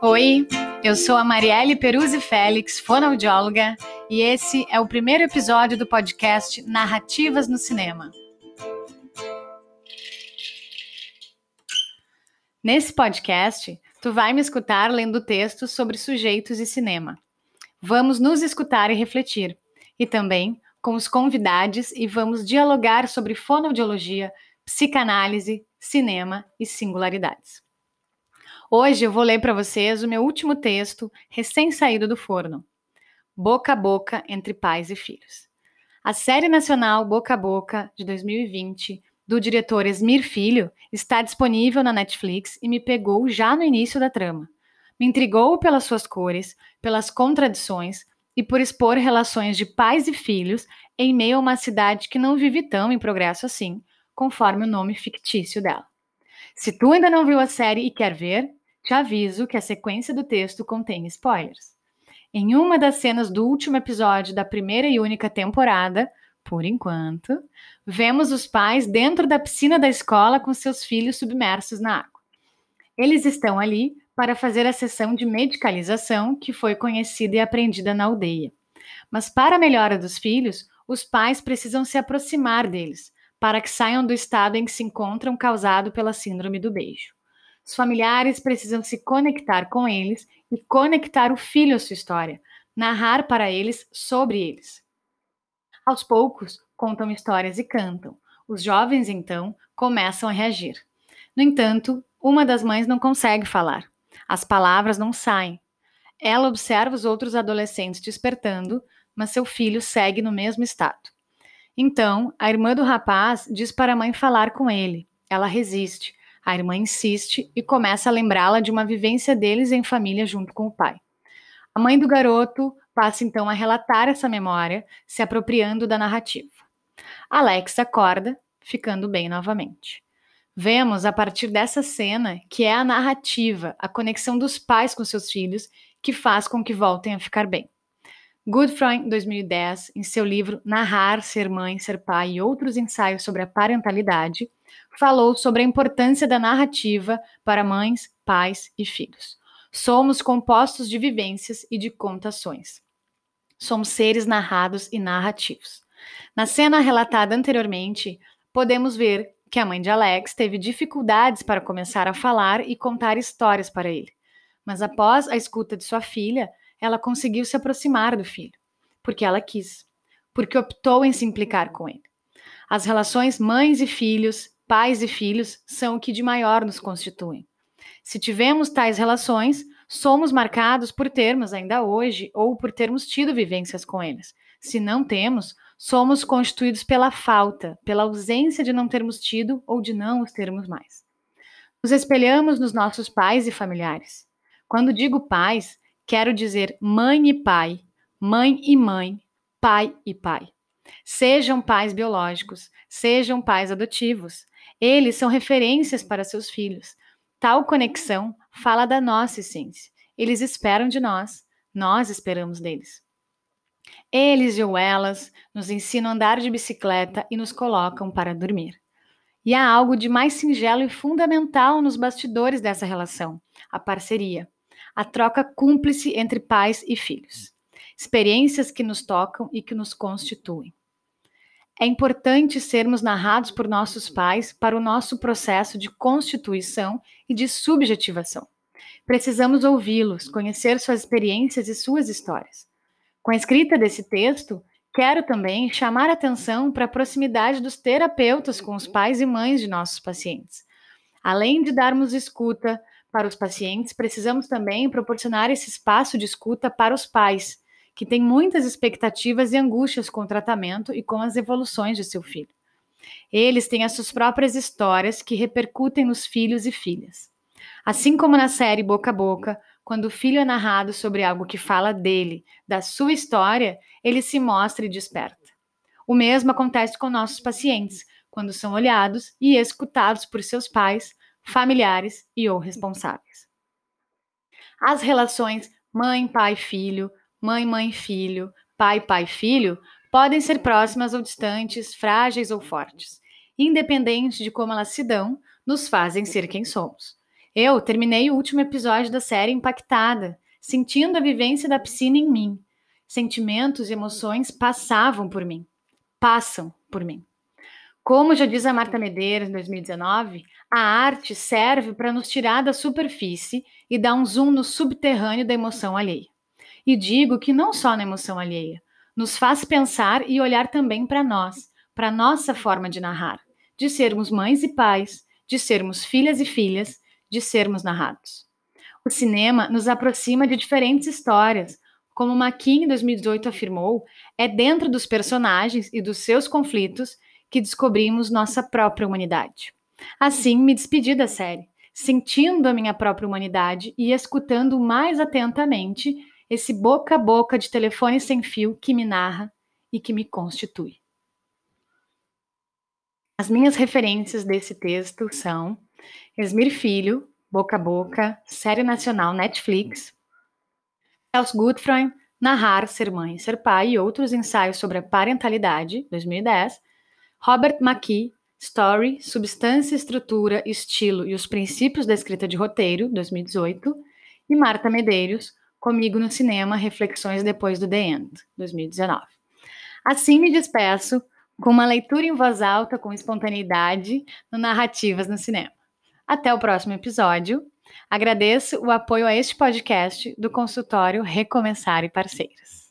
Oi, eu sou a Marielle Peruzzi Félix, fonoaudióloga, e esse é o primeiro episódio do podcast Narrativas no Cinema. Nesse podcast, tu vai me escutar lendo textos sobre sujeitos e cinema. Vamos nos escutar e refletir, e também com os convidados e vamos dialogar sobre fonoaudiologia, psicanálise, cinema e singularidades. Hoje eu vou ler para vocês o meu último texto, recém-saído do forno: Boca a Boca entre Pais e Filhos. A série nacional Boca a Boca, de 2020, do diretor Esmir Filho, está disponível na Netflix e me pegou já no início da trama. Me intrigou pelas suas cores, pelas contradições e por expor relações de pais e filhos em meio a uma cidade que não vive tão em progresso assim, conforme o nome fictício dela. Se tu ainda não viu a série e quer ver, te aviso que a sequência do texto contém spoilers. Em uma das cenas do último episódio da primeira e única temporada, por enquanto, vemos os pais dentro da piscina da escola com seus filhos submersos na água. Eles estão ali para fazer a sessão de medicalização que foi conhecida e aprendida na aldeia. Mas para a melhora dos filhos, os pais precisam se aproximar deles, para que saiam do estado em que se encontram causado pela síndrome do beijo. Os familiares precisam se conectar com eles e conectar o filho à sua história, narrar para eles sobre eles. Aos poucos, contam histórias e cantam. Os jovens, então, começam a reagir. No entanto, uma das mães não consegue falar. As palavras não saem. Ela observa os outros adolescentes despertando, mas seu filho segue no mesmo estado. Então, a irmã do rapaz diz para a mãe falar com ele. Ela resiste, a irmã insiste e começa a lembrá-la de uma vivência deles em família junto com o pai. A mãe do garoto passa então a relatar essa memória, se apropriando da narrativa. Alex acorda, ficando bem novamente. Vemos a partir dessa cena que é a narrativa, a conexão dos pais com seus filhos, que faz com que voltem a ficar bem. Goodfriend, 2010, em seu livro Narrar, Ser Mãe, Ser Pai e outros ensaios sobre a parentalidade, falou sobre a importância da narrativa para mães, pais e filhos. Somos compostos de vivências e de contações. Somos seres narrados e narrativos. Na cena relatada anteriormente, podemos ver que a mãe de Alex teve dificuldades para começar a falar e contar histórias para ele. Mas após a escuta de sua filha, ela conseguiu se aproximar do filho, porque ela quis, porque optou em se implicar com ele. As relações mães e filhos, pais e filhos são o que de maior nos constituem. Se tivemos tais relações, somos marcados por termos ainda hoje ou por termos tido vivências com eles. Se não temos, somos constituídos pela falta, pela ausência de não termos tido ou de não os termos mais. Nos espelhamos nos nossos pais e familiares. Quando digo pais, quero dizer mãe e pai, mãe e mãe, pai e pai. Sejam pais biológicos, sejam pais adotivos, eles são referências para seus filhos. Tal conexão fala da nossa essência. Eles esperam de nós, nós esperamos deles. Eles ou elas nos ensinam a andar de bicicleta e nos colocam para dormir. E há algo de mais singelo e fundamental nos bastidores dessa relação: a parceria, a troca cúmplice entre pais e filhos. Experiências que nos tocam e que nos constituem. É importante sermos narrados por nossos pais para o nosso processo de constituição e de subjetivação. Precisamos ouvi-los, conhecer suas experiências e suas histórias. Com a escrita desse texto, quero também chamar atenção para a proximidade dos terapeutas com os pais e mães de nossos pacientes. Além de darmos escuta para os pacientes, precisamos também proporcionar esse espaço de escuta para os pais, que tem muitas expectativas e angústias com o tratamento e com as evoluções de seu filho. Eles têm as suas próprias histórias que repercutem nos filhos e filhas. Assim como na série Boca a Boca, quando o filho é narrado sobre algo que fala dele, da sua história, ele se mostra e desperta. O mesmo acontece com nossos pacientes, quando são olhados e escutados por seus pais, familiares e ou responsáveis. As relações mãe, pai, filho, mãe, mãe, filho, pai, pai, filho, podem ser próximas ou distantes, frágeis ou fortes. independente de como elas se dão, nos fazem ser quem somos. Eu terminei o último episódio da série impactada, sentindo a vivência da piscina em mim. Sentimentos e emoções passavam por mim, passam por mim. Como já diz a Marta Medeiros em 2019, a arte serve para nos tirar da superfície e dar um zoom no subterrâneo da emoção alheia. E digo que não só na emoção alheia, nos faz pensar e olhar também para nós, para nossa forma de narrar, de sermos mães e pais, de sermos filhas e filhas, de sermos narrados. O cinema nos aproxima de diferentes histórias, como Maquin em 2018 afirmou, é dentro dos personagens e dos seus conflitos que descobrimos nossa própria humanidade. Assim, me despedi da série, sentindo a minha própria humanidade e escutando mais atentamente esse boca a boca de telefone sem fio que me narra e que me constitui. As minhas referências desse texto são Esmir Filho, Boca a Boca, série nacional Netflix, Els Gutfreund, Narrar, Ser Mãe Ser Pai e outros ensaios sobre a parentalidade, 2010, Robert McKee, Story, Substância, Estrutura, Estilo e os Princípios da Escrita de Roteiro, 2018, e Marta Medeiros, Comigo no Cinema, Reflexões Depois do The End, 2019. Assim me despeço com uma leitura em voz alta com espontaneidade no Narrativas no Cinema. Até o próximo episódio. Agradeço o apoio a este podcast do consultório Recomeçar e Parceiros.